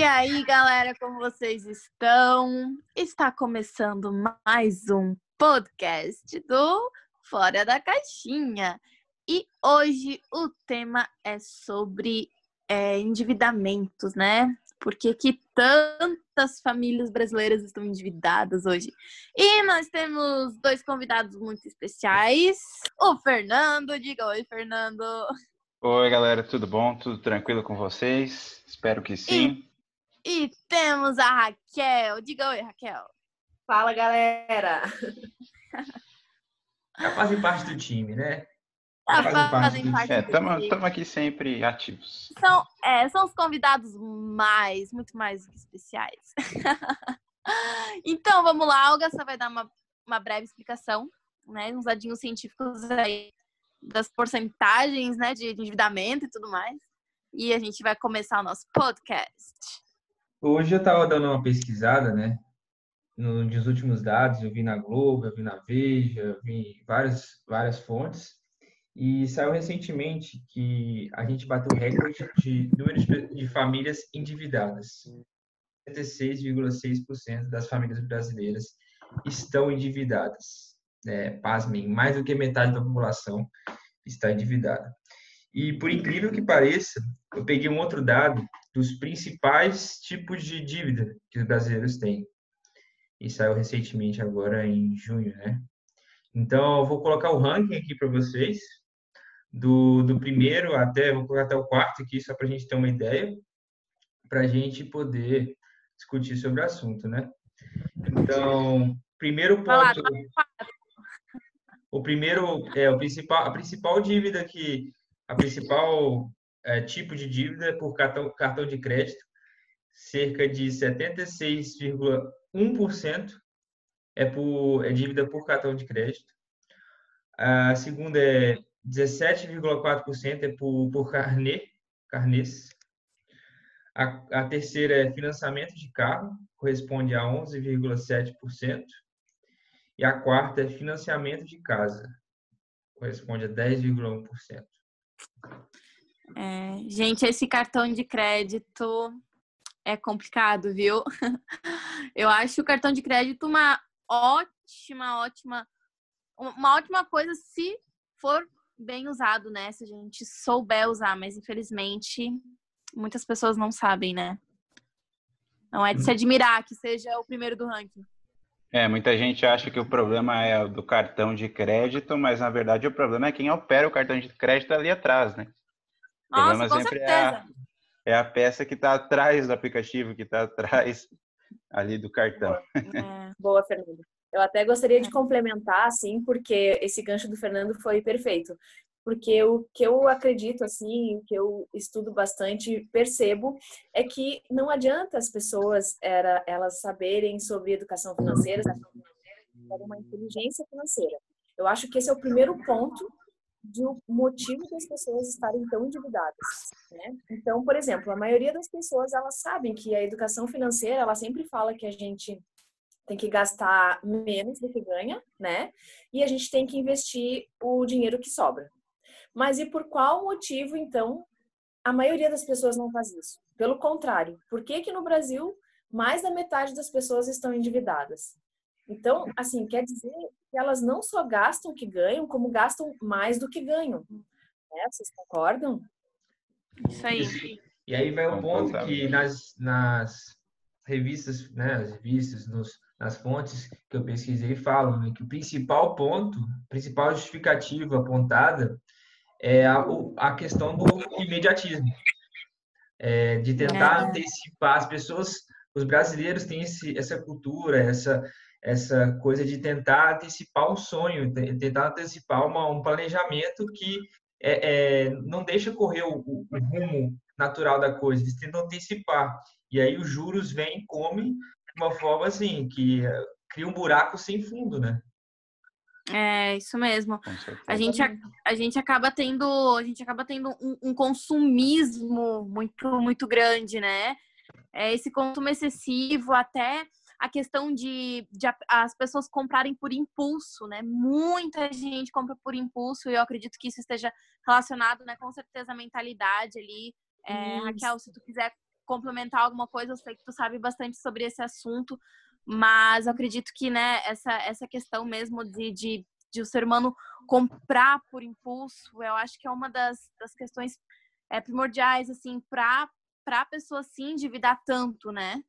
E aí, galera, como vocês estão? Está começando mais um podcast do Fora da Caixinha. E hoje o tema é sobre é, endividamentos, né? Por que, que tantas famílias brasileiras estão endividadas hoje? E nós temos dois convidados muito especiais. O Fernando, diga oi, Fernando. Oi, galera, tudo bom? Tudo tranquilo com vocês? Espero que sim. E, temos a Raquel. Diga oi, Raquel. Fala, galera. Já fazem parte do time, né? Já fazem fazem parte parte do- É, time. estamos aqui sempre ativos. São, é, são os convidados mais, muito mais do que especiais. então, vamos lá. Olga só vai dar uma, uma breve explicação, né? Uns dadinhos científicos aí das porcentagens, né? De endividamento e tudo mais. E a gente vai começar o nosso podcast. Hoje eu estava dando uma pesquisada, né? no- Nos últimos dados, eu vi na Globo, eu vi na Veja, eu vi várias, várias fontes. E saiu recentemente que a gente bateu recorde de número de famílias endividadas. 76,6% das famílias brasileiras estão endividadas. É, pasmem, mais do que metade da população está endividada. E por incrível que pareça, eu peguei um outro dado dos principais tipos de dívida que os brasileiros têm. E saiu recentemente agora em junho, né? Então, eu vou colocar o ranking aqui para vocês, do, do primeiro até, vou colocar até o quarto aqui, só para a gente ter uma ideia, para a gente poder discutir sobre o assunto, né? Então, primeiro ponto, o primeiro, é, o principal, a principal dívida que, a principal é, tipo de dívida é por cartão, cartão de crédito, cerca de 76,1% é por é dívida por cartão de crédito. A segunda é 17,4% é por, por carnê, carnês. A, a terceira é financiamento de carro, corresponde a 11,7%. E a quarta é financiamento de casa, corresponde a 10,1%. É, gente, esse cartão de crédito é complicado, viu? Eu acho o cartão de crédito uma ótima, ótima, uma ótima coisa se for bem usado, né? Se a gente souber usar, mas infelizmente muitas pessoas não sabem, né? Não é de se admirar que seja o primeiro do ranking. É, muita gente acha que o problema é o do cartão de crédito, mas na verdade o problema é quem opera o cartão de crédito ali atrás, né? O Nossa, problema com sempre é certeza. a, é a peça que está atrás do aplicativo, que está atrás ali do cartão. É. Boa, Fernando. Eu até gostaria de complementar, assim, porque esse gancho do Fernando foi perfeito. Porque o que eu acredito, assim, o que eu estudo bastante, percebo, é que não adianta as pessoas era, elas saberem sobre educação financeira, sobre uma inteligência financeira. Eu acho que esse é o primeiro ponto do motivo das pessoas estarem tão endividadas, né? Então, por exemplo, a maioria das pessoas elas sabem que a educação financeira, ela sempre fala que a gente tem que gastar menos do que ganha, né? E a gente tem que investir o dinheiro que sobra. Mas e por qual motivo, então, a maioria das pessoas não faz isso? Pelo contrário, por que que no Brasil mais da metade das pessoas estão endividadas? Então, assim, quer dizer que elas não só gastam o que ganham, como gastam mais do que ganham. Né? Vocês concordam? Isso aí. E aí vai o ponto que nas, nas revistas, né, as revistas, nos, nas fontes que eu pesquisei falam né, que o principal ponto, principal justificativa apontada é a, a questão do imediatismo, É, de tentar É. antecipar as pessoas, os brasileiros têm esse, essa cultura, essa essa coisa de tentar antecipar um sonho, te- tentar antecipar uma, um planejamento que é, é, não deixa correr o, o- o rumo natural da coisa, eles tentam antecipar. E aí os juros vêm e comem de uma forma assim, que eh, cria um buraco sem fundo, né? É, isso mesmo. A gente, a, a gente acaba tendo, a gente acaba tendo um, um consumismo muito, muito grande, né? É, esse consumo excessivo, até a questão de, de as pessoas comprarem por impulso, né? Muita gente compra por impulso e eu acredito que isso esteja relacionado, né? Com certeza à mentalidade ali. É. Raquel, se tu quiser complementar alguma coisa, eu sei que tu sabe bastante sobre esse assunto, mas eu acredito que, né, essa, essa questão mesmo de, de, de o ser humano comprar por impulso, eu acho que é uma das, das questões é, primordiais, assim, para a pessoa se endividar tanto, né?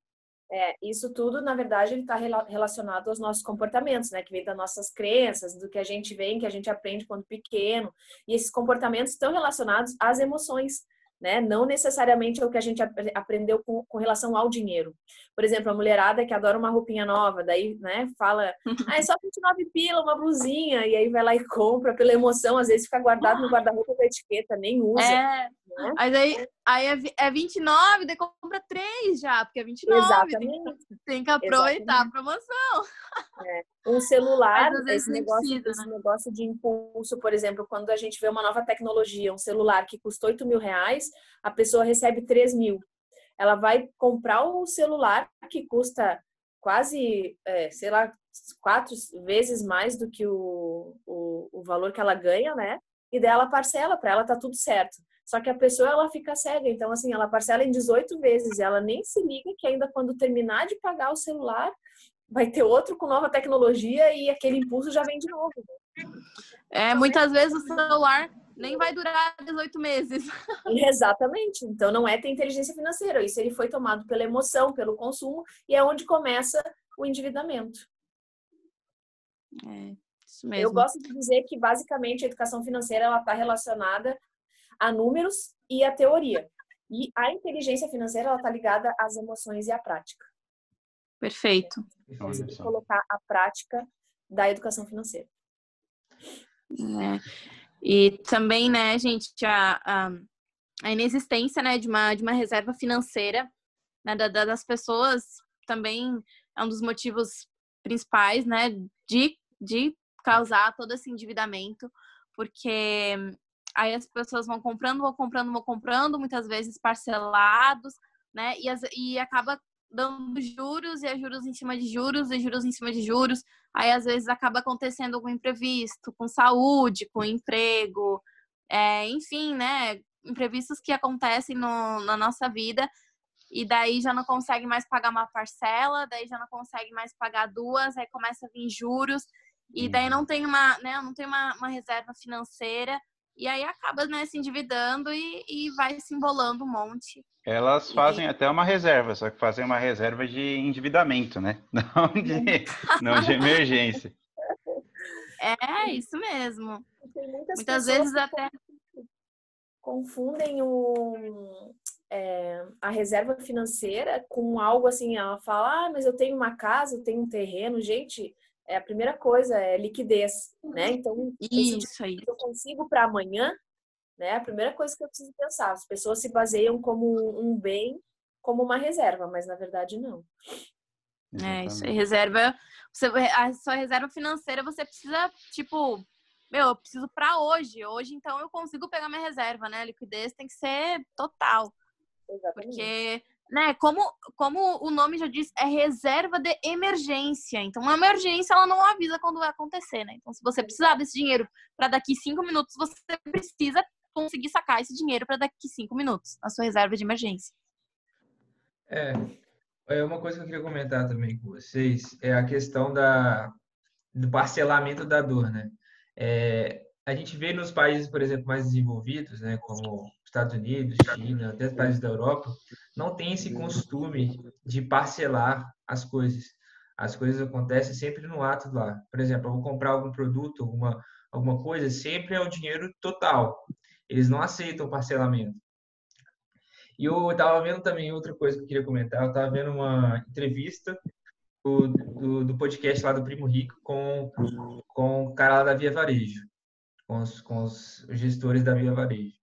É, isso tudo, na verdade, está relacionado aos nossos comportamentos, né? Que vem das nossas crenças, do que a gente vem, que a gente aprende quando pequeno. E esses comportamentos estão relacionados às emoções né? Não necessariamente é o que a gente aprendeu com, com, relação ao dinheiro. Por exemplo, a mulherada que adora uma roupinha nova, daí, né, fala, ah, é só 29 pila, uma blusinha, e aí vai lá e compra pela emoção, às vezes fica guardado no guarda-roupa com a etiqueta, nem usa. É, né? mas aí, aí é, é 29, daí compra três já, porque é 29. Exatamente. Tem, tem que aproveitar Exatamente. a promoção. É. Um celular, esse, negócio, precisa, esse né? negócio de impulso, por exemplo, quando a gente vê uma nova tecnologia, um celular que custa 8 mil reais, a pessoa recebe 3 mil. Ela vai comprar o celular que custa quase, é, sei lá, quatro vezes mais do que o, o, o valor que ela ganha, né? E dela parcela, para ela tá tudo certo. Só que a pessoa ela fica cega, então assim, ela parcela em 18 vezes, ela nem se liga que ainda quando terminar de pagar o celular, vai ter outro com nova tecnologia e aquele impulso já vem de novo. É, muitas vezes o celular nem vai durar 18 meses. Exatamente. Então não é ter inteligência financeira. Isso ele foi tomado pela emoção, pelo consumo, e é onde começa o endividamento. É, isso mesmo. Eu gosto de dizer que basicamente a educação financeira ela está relacionada a números e a teoria. E a inteligência financeira ela está ligada às emoções e à prática. Perfeito. Colocar a prática da educação financeira. É. E também, né, gente, a, a, a, inexistência, né, de uma, de uma reserva financeira né, da, das pessoas também é um dos motivos principais, né, de, de causar todo esse endividamento, porque aí as pessoas vão comprando, vão comprando, vão comprando, muitas vezes parcelados, né, e, as, e acaba dando juros e é juros em cima de juros e juros em cima de juros. Aí às vezes acaba acontecendo algum imprevisto com saúde, com emprego, é, enfim, né? Imprevistos que acontecem no, na nossa vida e daí já não consegue mais pagar uma parcela, daí já não consegue mais pagar duas, aí começa a vir juros e daí não tem uma, né, não tem uma, uma reserva financeira e aí acaba né, se endividando e, e vai se embolando um monte. Elas fazem e... até uma reserva, só que fazem uma reserva de endividamento, né? Não de, não de emergência. É, isso mesmo. Muitas vezes até confundem o, é, a reserva financeira com algo assim, ela fala, ah, mas eu tenho uma casa, eu tenho um terreno. Gente, é a primeira coisa é liquidez, né? Então, isso aí. Eu consigo para amanhã, né? A primeira coisa que eu preciso pensar, as pessoas se baseiam como um bem, como uma reserva, mas na verdade não. É, isso aí, reserva, você, a sua reserva financeira você precisa, tipo, meu, eu preciso para hoje. Hoje, então, eu consigo pegar minha reserva, né? A liquidez tem que ser total. Exatamente. Porque né, como, como o nome já diz, é reserva de emergência. Então, uma emergência, ela não avisa quando vai acontecer, né? Então, se você precisar desse dinheiro para daqui cinco minutos, você precisa conseguir sacar esse dinheiro para daqui cinco minutos, na sua reserva de emergência. É, é uma coisa que eu queria comentar também com vocês é a questão da, do parcelamento da dor, né? É, a gente vê nos países, por exemplo, mais desenvolvidos, né, como Estados Unidos, China, até países da Europa, não tem esse costume de parcelar as coisas. As coisas acontecem sempre no ato lá. Por exemplo, eu vou comprar algum produto, alguma, alguma coisa, sempre é o dinheiro total. Eles não aceitam parcelamento. E eu estava vendo também outra coisa que eu queria comentar. Eu estava vendo uma entrevista do, do, do, podcast lá do Primo Rico com, com o cara lá da Via Varejo, com os, com os gestores da Via Varejo.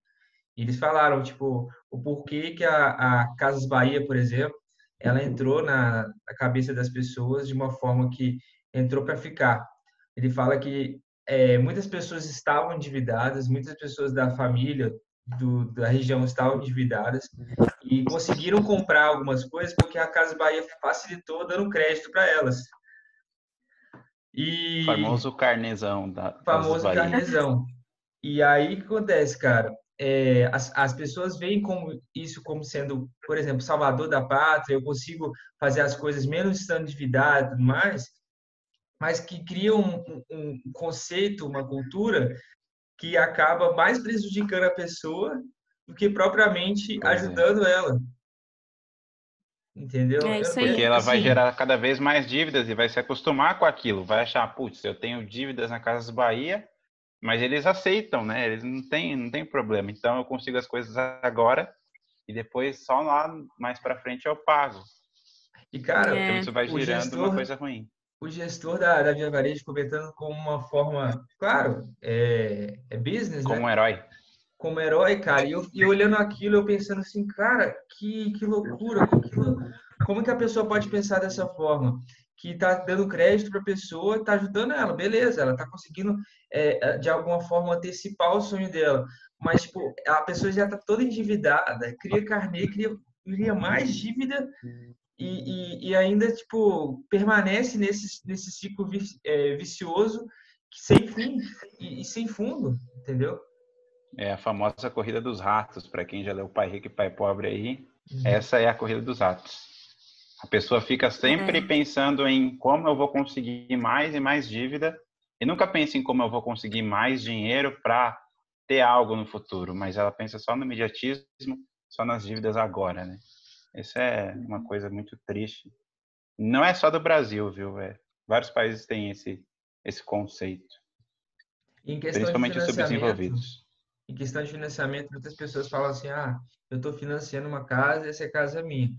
Eles falaram, tipo, o porquê que a, a Casas Bahia, por exemplo, ela entrou na, na cabeça das pessoas de uma forma que entrou para ficar. Ele fala que é, muitas pessoas estavam endividadas, muitas pessoas da família do, da região estavam endividadas e conseguiram comprar algumas coisas porque a Casa Bahia facilitou dando crédito para elas. E famoso carnezão da famoso carnezão. E aí o que acontece, cara? É, as, as pessoas veem como isso como sendo, por exemplo, salvador da pátria, eu consigo fazer as coisas menos estando endividado e tudo mais, mas que cria um, um, um conceito, uma cultura que acaba mais prejudicando a pessoa do que propriamente pois é. ajudando é. ela. Entendeu? É isso aí. Porque ela vai assim gerar cada vez mais dívidas e vai se acostumar com aquilo. Vai achar, putz, eu tenho dívidas na Casas Bahia, mas eles aceitam, né? Eles não têm, não tem problema. Então eu consigo as coisas agora e depois só lá mais para frente eu pago. E cara, então, isso vai gerando gestor, uma coisa ruim. O gestor da, da Via Varejo comentando como uma forma, claro, é, é business, como né? um herói como herói, cara. E eu, e olhando aquilo, eu pensando assim, cara, que, que loucura, que, como que a pessoa pode pensar dessa forma? Que tá dando crédito para a pessoa, tá ajudando ela, beleza, ela tá conseguindo é, é, de alguma forma antecipar o sonho dela. Mas, tipo, a pessoa já tá toda endividada, cria carnê, cria, cria mais dívida e, e, e, ainda, tipo, permanece nesse, nesse ciclo é, vicioso sem fim e, e sem fundo, entendeu? É a famosa corrida dos ratos, para quem já leu Pai Rico e Pai Pobre aí. Uhum. Essa é a corrida dos ratos. A pessoa fica sempre é. pensando em como eu vou conseguir mais e mais dívida e nunca pensa em como eu vou conseguir mais dinheiro para ter algo no futuro, mas ela pensa só no imediatismo, só nas dívidas agora, né? Isso é uma coisa muito triste. Não é só do Brasil, viu? É, vários países têm esse esse conceito. Principalmente os subdesenvolvidos em questão de financiamento, muitas pessoas falam assim: ah, eu estou financiando uma casa e essa é casa minha.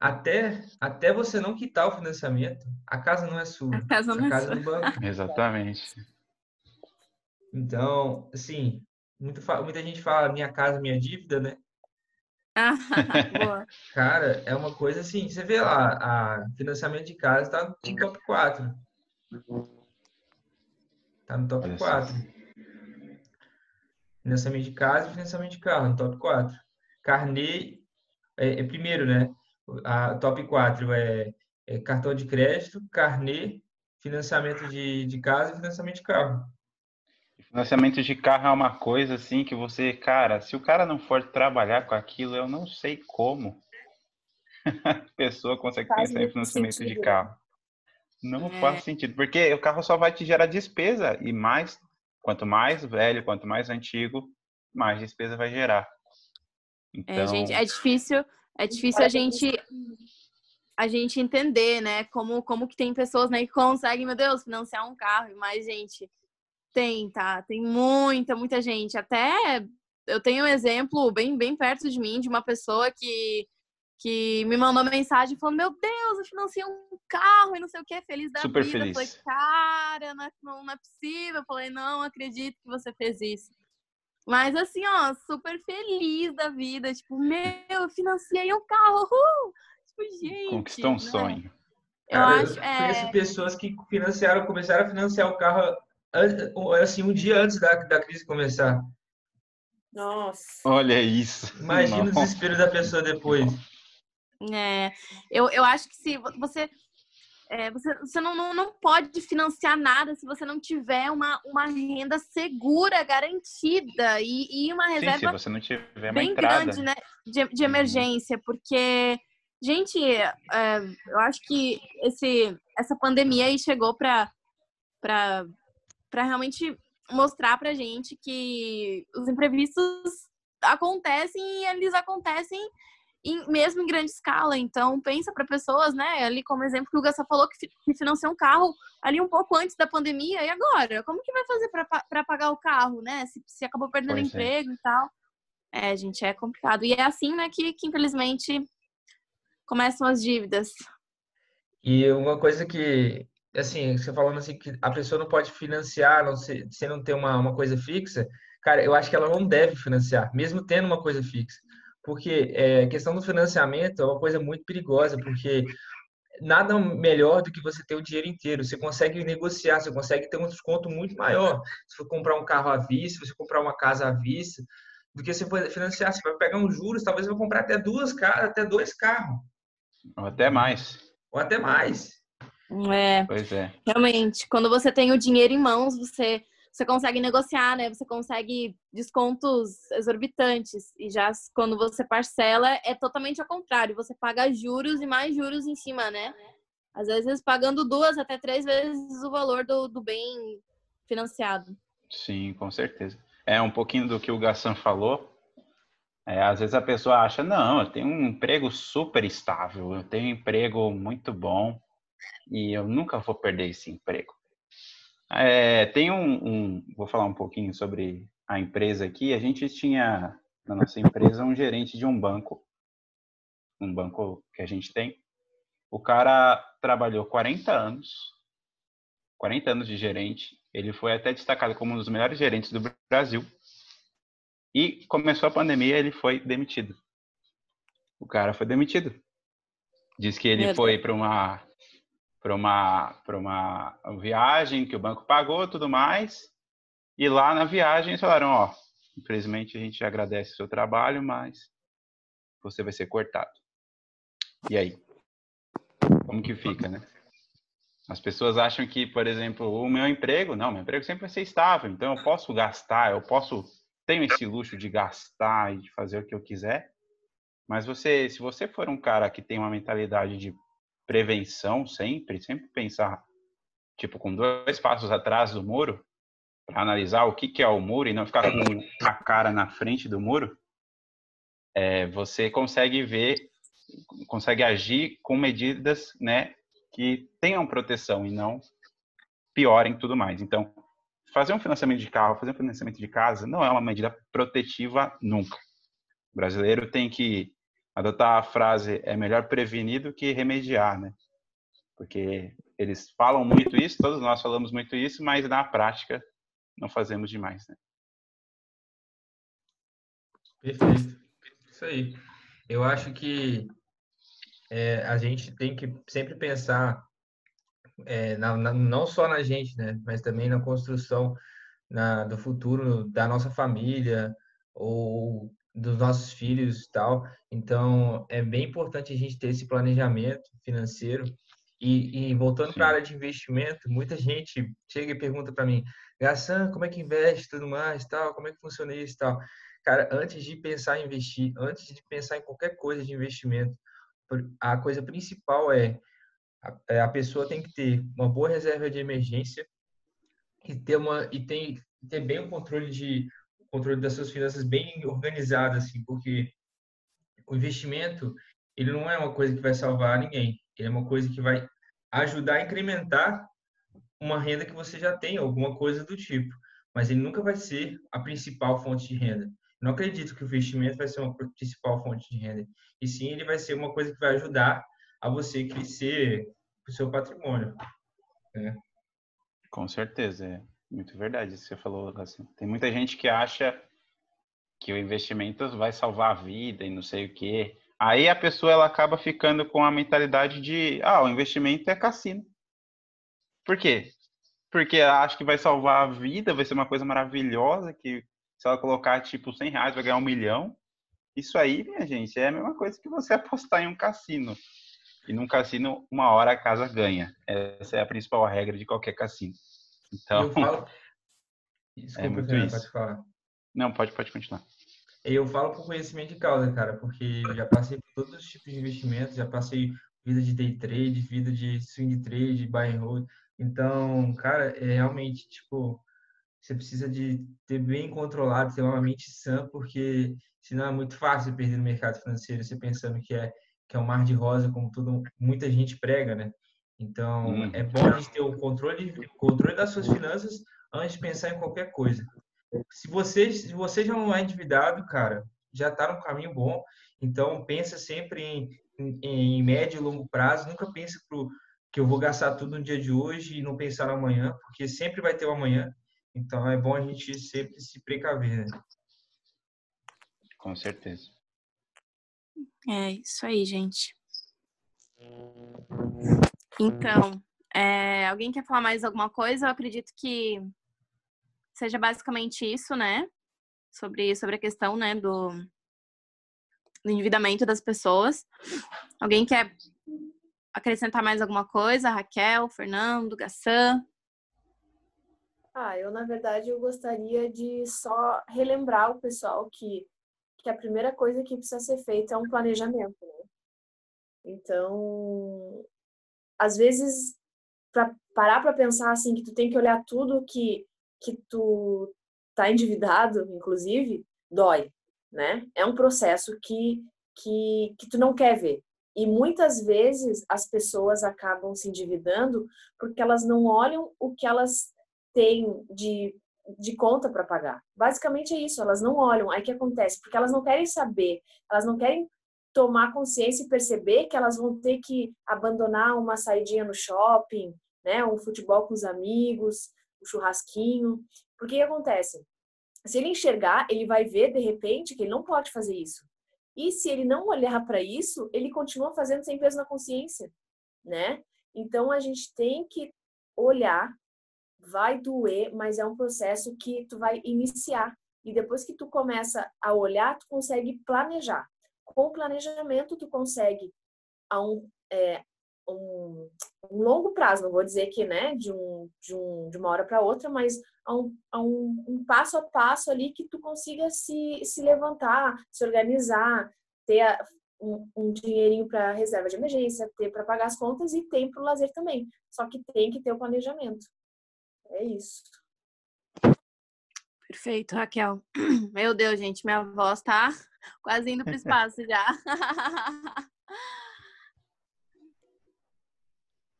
Até, até você não quitar o financiamento, a casa não é sua. A casa não a é casa é do banco. Exatamente. Então, assim, muito, muita gente fala minha casa, minha dívida, né? Ah, boa. Cara, é uma coisa assim, você vê lá, a financiamento de casa está no top 4. Tá no top 4. Financiamento de casa e financiamento de carro, no top 4. Carnê, é, é primeiro, né? A top 4 é, é, cartão de crédito, carnê, financiamento de, de casa e financiamento de carro. Financiamento de carro é uma coisa assim que você, cara, se o cara não for trabalhar com aquilo, eu não sei como a pessoa consegue faz pensar em financiamento sentido. de carro. Não é. faz sentido, porque o carro só vai te gerar despesa e mais Quanto mais velho, quanto mais antigo, mais despesa vai gerar. Então... É, gente, é difícil, é difícil a gente a gente entender, né, como como que tem pessoas, né, que conseguem, meu Deus, financiar um carro, mas gente, tem, tá? Tem muita, muita gente. Até eu tenho um exemplo bem bem perto de mim de uma pessoa que que me mandou mensagem falando: Meu Deus, eu financei um carro e não sei o que, feliz da Super vida. Feliz. Eu falei, cara, não é, não, não é possível. Eu falei, não acredito que você fez isso. Mas assim, ó, super feliz da vida. Tipo, meu, eu financei um carro. Uhul! Tipo, gente. Conquistou um né? sonho. Eu Cara, acho. Eu conheço é... pessoas que financiaram, começaram a financiar o carro assim, um dia antes da, da crise começar. Nossa. Olha isso. Imagina Nossa. o desespero da pessoa depois. É, eu, eu acho que se você é, você, você não, não, não pode financiar nada se você não tiver uma, uma renda segura, garantida e, e uma reserva Sim, se você não tiver bem grande né, de, de uhum. emergência, porque, gente, é, eu acho que esse, essa pandemia aí chegou para realmente mostrar pra gente que os imprevistos acontecem e eles acontecem em, mesmo em grande escala. Então, pensa para pessoas, né? Ali como exemplo que o Gassa falou que, que financiou um carro ali um pouco antes da pandemia. E agora? Como que vai fazer para pagar o carro, né? Se, se acabou perdendo pois é. emprego é. e tal. É, gente, é complicado. E é assim, né, que, que infelizmente começam as dívidas. E uma coisa que, assim, você falando assim, que a pessoa não pode financiar, não se, se não ter uma, uma coisa fixa, cara, eu acho que ela não deve financiar, mesmo tendo uma coisa fixa porque é, a questão do financiamento é uma coisa muito perigosa, porque nada melhor do que você ter o dinheiro inteiro. Você consegue negociar, você consegue ter um desconto muito maior. Se for comprar um carro à vista, se você comprar uma casa à vista, do que você for financiar. Você vai pegar um juros, talvez você vai comprar até duas casas, até dois carros. Ou até mais. Ou até mais. É. Pois é. Realmente, quando você tem o dinheiro em mãos, você você consegue negociar, né? Você consegue descontos exorbitantes. E já quando você parcela, é totalmente ao contrário. Você paga juros e mais juros em cima, né? Às vezes pagando duas até três vezes o valor do, do bem financiado. Sim, com certeza. É um pouquinho do que o Gassan falou. É, às vezes a pessoa acha, não, eu tenho um emprego super estável, eu tenho um emprego muito bom e eu nunca vou perder esse emprego. É, tem um, um, vou falar um pouquinho sobre a empresa aqui. A gente tinha na nossa empresa um gerente de um banco, um banco que a gente tem. O cara trabalhou 40 anos, 40 anos de gerente. Ele foi até destacado como um dos melhores gerentes do Brasil. E começou a pandemia, ele foi demitido. O cara foi demitido. Diz que ele foi para uma para uma uma viagem que o banco pagou, tudo mais. E lá na viagem eles falaram, ó, infelizmente a gente agradece o seu trabalho, mas você vai ser cortado. E aí? Como que fica, né? As pessoas acham que, por exemplo, o meu emprego, não, meu emprego sempre vai ser estável, então eu posso gastar, eu posso, tenho esse luxo de gastar e de fazer o que eu quiser. Mas você, se você for um cara que tem uma mentalidade de prevenção sempre, sempre pensar, tipo, com dois passos atrás do muro, para analisar o que, que é o muro e não ficar com a cara na frente do muro, é, você consegue ver, consegue agir com medidas, né, que tenham proteção e não piorem tudo mais. Então, fazer um financiamento de carro, fazer um financiamento de casa não é uma medida protetiva nunca. O brasileiro tem que adotar a frase é melhor prevenir do que remediar, né? Porque eles falam muito isso, todos nós falamos muito isso, mas na prática não fazemos demais, né? Perfeito. Isso aí. Eu acho que é, a gente tem que sempre pensar é, na, na, não só na gente, né, mas também na construção na, do futuro da nossa família ou dos nossos filhos e tal. Então, é bem importante a gente ter esse planejamento financeiro. E, e voltando para a área de investimento, muita gente chega e pergunta para mim, Gassan, como é que investe tudo mais, tal, como é que funciona isso tal. Cara, antes de pensar em investir, antes de pensar em qualquer coisa de investimento, a coisa principal é a, é, a pessoa tem que ter uma boa reserva de emergência e ter uma e tem ter bem o controle de controle das suas finanças bem organizado assim, porque o investimento ele não é uma coisa que vai salvar ninguém, ele é uma coisa que vai ajudar a incrementar uma renda que você já tem, alguma coisa do tipo, mas ele nunca vai ser a principal fonte de renda. Não acredito que o investimento vai ser uma principal fonte de renda. E sim, ele vai ser uma coisa que vai ajudar a você crescer o seu patrimônio. Né? Com certeza, é muito verdade isso que você falou. Assim. Tem muita gente que acha que o investimento vai salvar a vida e não sei o quê. Aí a pessoa ela acaba ficando com a mentalidade de, ah, o investimento é cassino. Por quê? Porque ela acha que vai salvar a vida, vai ser uma coisa maravilhosa, que se ela colocar tipo 100 reais vai ganhar um milhão. Isso aí, minha gente, é a mesma coisa que você apostar em um cassino. E num cassino, uma hora a casa ganha. Essa é a principal regra de qualquer cassino. Então, falo... Desculpa, é muito isso. pode falar. Não, pode, pode continuar. Eu falo por conhecimento de causa, cara, porque eu já passei por todos os tipos de investimentos, já passei vida de day trade, vida de swing trade, buy and hold. Então, cara, é realmente, tipo, você precisa de ter bem controlado, ter uma mente sã, porque senão é muito fácil perder no mercado financeiro, você pensando que é que é um mar de rosa, como tudo, muita gente prega, né? Então, hum. é bom a gente ter o controle, controle das suas finanças antes de pensar em qualquer coisa. Se você, se você já não é endividado, cara, já está no caminho bom. Então, pensa sempre em, em, em médio e longo prazo. Nunca pense pro, que eu vou gastar tudo no dia de hoje e não pensar no amanhã, porque sempre vai ter o um amanhã. Então é bom a gente sempre se precaver. Né? Com certeza. É isso aí, gente. Então, é, alguém quer falar mais alguma coisa? Eu acredito que seja basicamente isso, né? Sobre, sobre a questão, né, do, do endividamento das pessoas. Alguém quer acrescentar mais alguma coisa? Raquel, Fernando, Gassan? Ah, eu na verdade eu gostaria de só relembrar o pessoal que, que a primeira coisa que precisa ser feita é um planejamento, né? Então, às vezes, para parar para pensar assim que tu tem que olhar tudo que que tu tá endividado, inclusive, dói, né? É um processo que que que tu não quer ver. E muitas vezes as pessoas acabam se endividando porque elas não olham o que elas têm de, de conta para pagar. Basicamente é isso, elas não olham. Aí que acontece? Porque elas não querem saber, elas não querem tomar consciência e perceber que elas vão ter que abandonar uma saidinha no shopping, né, um futebol com os amigos, um churrasquinho. Porque o que acontece? Se ele enxergar, ele vai ver de repente que ele não pode fazer isso. E se ele não olhar para isso, ele continua fazendo sem peso na consciência, né? Então a gente tem que olhar, vai doer, mas é um processo que tu vai iniciar. E depois que tu começa a olhar, tu consegue planejar. Com o planejamento, tu consegue a um, é, um, um longo prazo, não vou dizer que né, de, um, de, um, de uma hora para outra, mas a, um, a um, um, passo a passo ali que tu consiga se, se levantar, se organizar, ter a, um, um, dinheirinho para reserva de emergência, ter para pagar as contas e tem para o lazer também. Só que tem que ter o planejamento. É isso. Perfeito, Raquel. Meu Deus, gente, minha voz tá quase indo para o espaço já.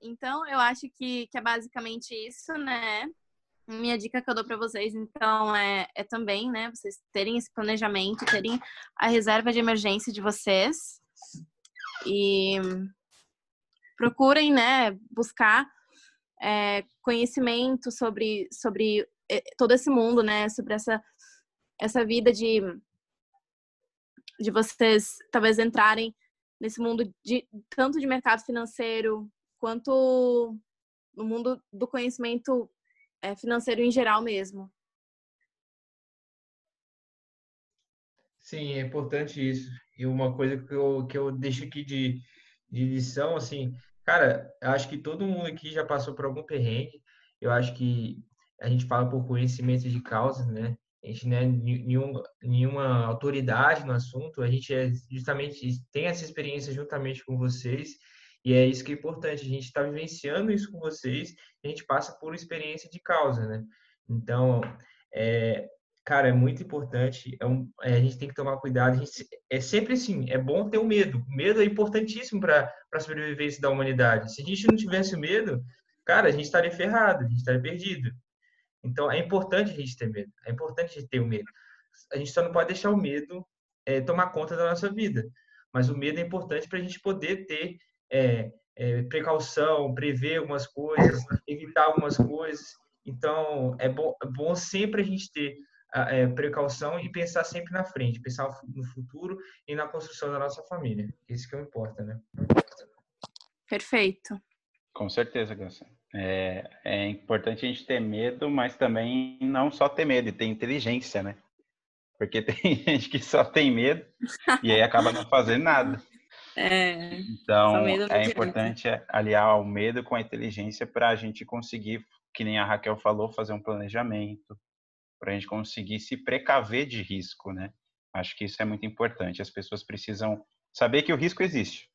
Então, eu acho que, que é basicamente isso, né? Minha dica que eu dou para vocês, então, é, é também, né? Vocês terem esse planejamento, terem a reserva de emergência de vocês. E procurem, né, buscar é, conhecimento sobre, sobre todo esse mundo, né? Sobre essa, essa vida de, de vocês talvez entrarem nesse mundo de tanto de mercado financeiro quanto no mundo do conhecimento é, financeiro em geral mesmo. Sim, é importante isso. E uma coisa que eu, que eu deixo aqui de, de lição, assim, cara, acho que todo mundo aqui já passou por algum perrengue. Eu acho que a gente fala por conhecimento de causa, né? A gente não é nenhum, nenhuma autoridade no assunto, a gente é justamente tem essa experiência juntamente com vocês e é isso que é importante, a gente está vivenciando isso com vocês, a gente passa por experiência de causa, né? Então, é, cara, é muito importante, é um, é, a gente tem que tomar cuidado, gente, é sempre assim, é bom ter o um medo, o medo é importantíssimo para a sobrevivência da humanidade. Se a gente não tivesse o medo, cara, a gente estaria ferrado, a gente estaria perdido. Então, é importante a gente ter medo, é importante a gente ter o medo. A gente só não pode deixar o medo é, tomar conta da nossa vida, mas o medo é importante para a gente poder ter é, é, precaução, prever algumas coisas, evitar algumas coisas. Então, é bom, é bom sempre a gente ter é, precaução e pensar sempre na frente, pensar no futuro e na construção da nossa família. Isso que é o importa, né? Perfeito. Com certeza, Gansa. É, é importante a gente ter medo, mas também não só ter medo, ter inteligência, né? Porque tem gente que só tem medo e aí acaba não fazendo nada. É, então, é importante aliar o medo com a inteligência para a gente conseguir, que nem a Raquel falou, fazer um planejamento, para a gente conseguir se precaver de risco, né? Acho que isso é muito importante. As pessoas precisam saber que o risco existe.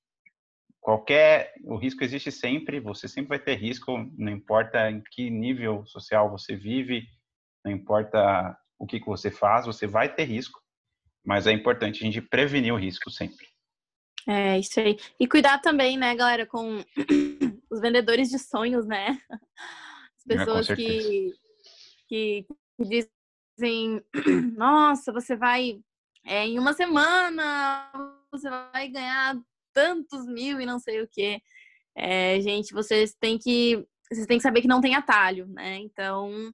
Qualquer, o risco existe sempre. Você sempre vai ter risco, não importa em que nível social você vive, não importa o que, que você faz, você vai ter risco. Mas é importante a gente prevenir o risco sempre. É, isso aí. E cuidar também, né, galera, com os vendedores de sonhos, né? As é, pessoas é, que, que, dizem, nossa, você vai, é, em uma semana, você vai ganhar tantos mil e não sei o quê. É, gente, vocês têm que vocês têm que saber que não tem atalho, né? Então,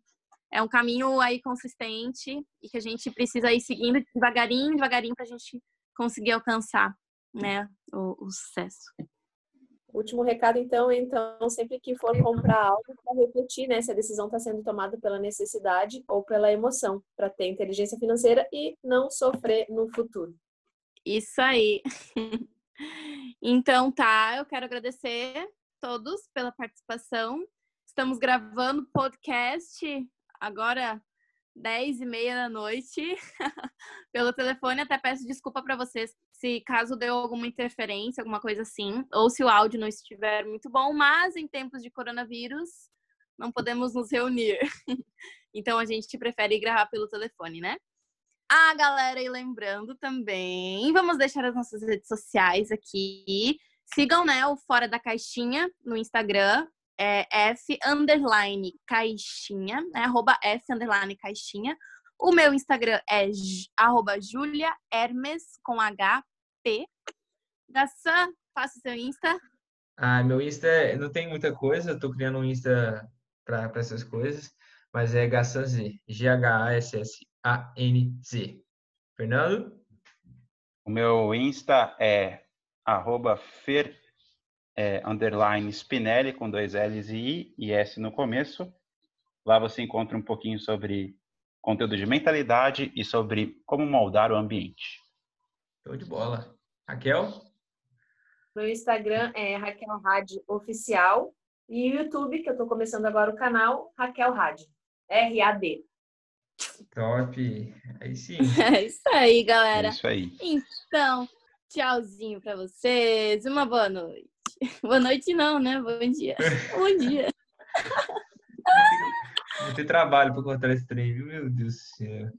é um caminho aí consistente e que a gente precisa ir seguindo devagarinho, devagarinho para a gente conseguir alcançar né, o, o sucesso. Último recado, então, então, sempre que for comprar algo, para refletir né, se a decisão está sendo tomada pela necessidade ou pela emoção, para ter inteligência financeira e não sofrer no futuro. Isso aí. então, tá, eu quero agradecer todos pela participação. Estamos gravando podcast agora 10 e meia da noite pelo telefone. Até peço desculpa para vocês se caso deu alguma interferência, alguma coisa assim, ou se o áudio não estiver muito bom, mas em tempos de coronavírus não podemos nos reunir. então a gente prefere gravar pelo telefone, né? Ah, galera, e lembrando também, vamos deixar as nossas redes sociais aqui. Sigam, né, o Fora da Caixinha no Instagram, é F underline caixinha, né? Arroba F underline caixinha. O meu Instagram é arroba Julia Hermes com HP. Gassan, faça seu Insta. Ah, meu Insta é, não tem muita coisa, eu tô criando um Insta para essas coisas, mas é Gassanz, G-H-A-S-S-A-N-Z. Fernando? O meu Insta é arroba fer é, underline Spinelli com dois L's e I e S no começo. Lá você encontra um pouquinho sobre conteúdo de mentalidade e sobre como moldar o ambiente. Show de bola. Raquel? Meu Instagram é Raquel Rad Oficial e o YouTube, que eu estou começando agora o canal, Raquel Rad. R-A-D. Top. Aí sim. É isso aí, galera. É isso aí. Então, tchauzinho para vocês. Uma boa noite. Boa noite não, né? Bom dia. Bom dia. Vou ter trabalho para contar esse trem, viu? Meu Deus do céu.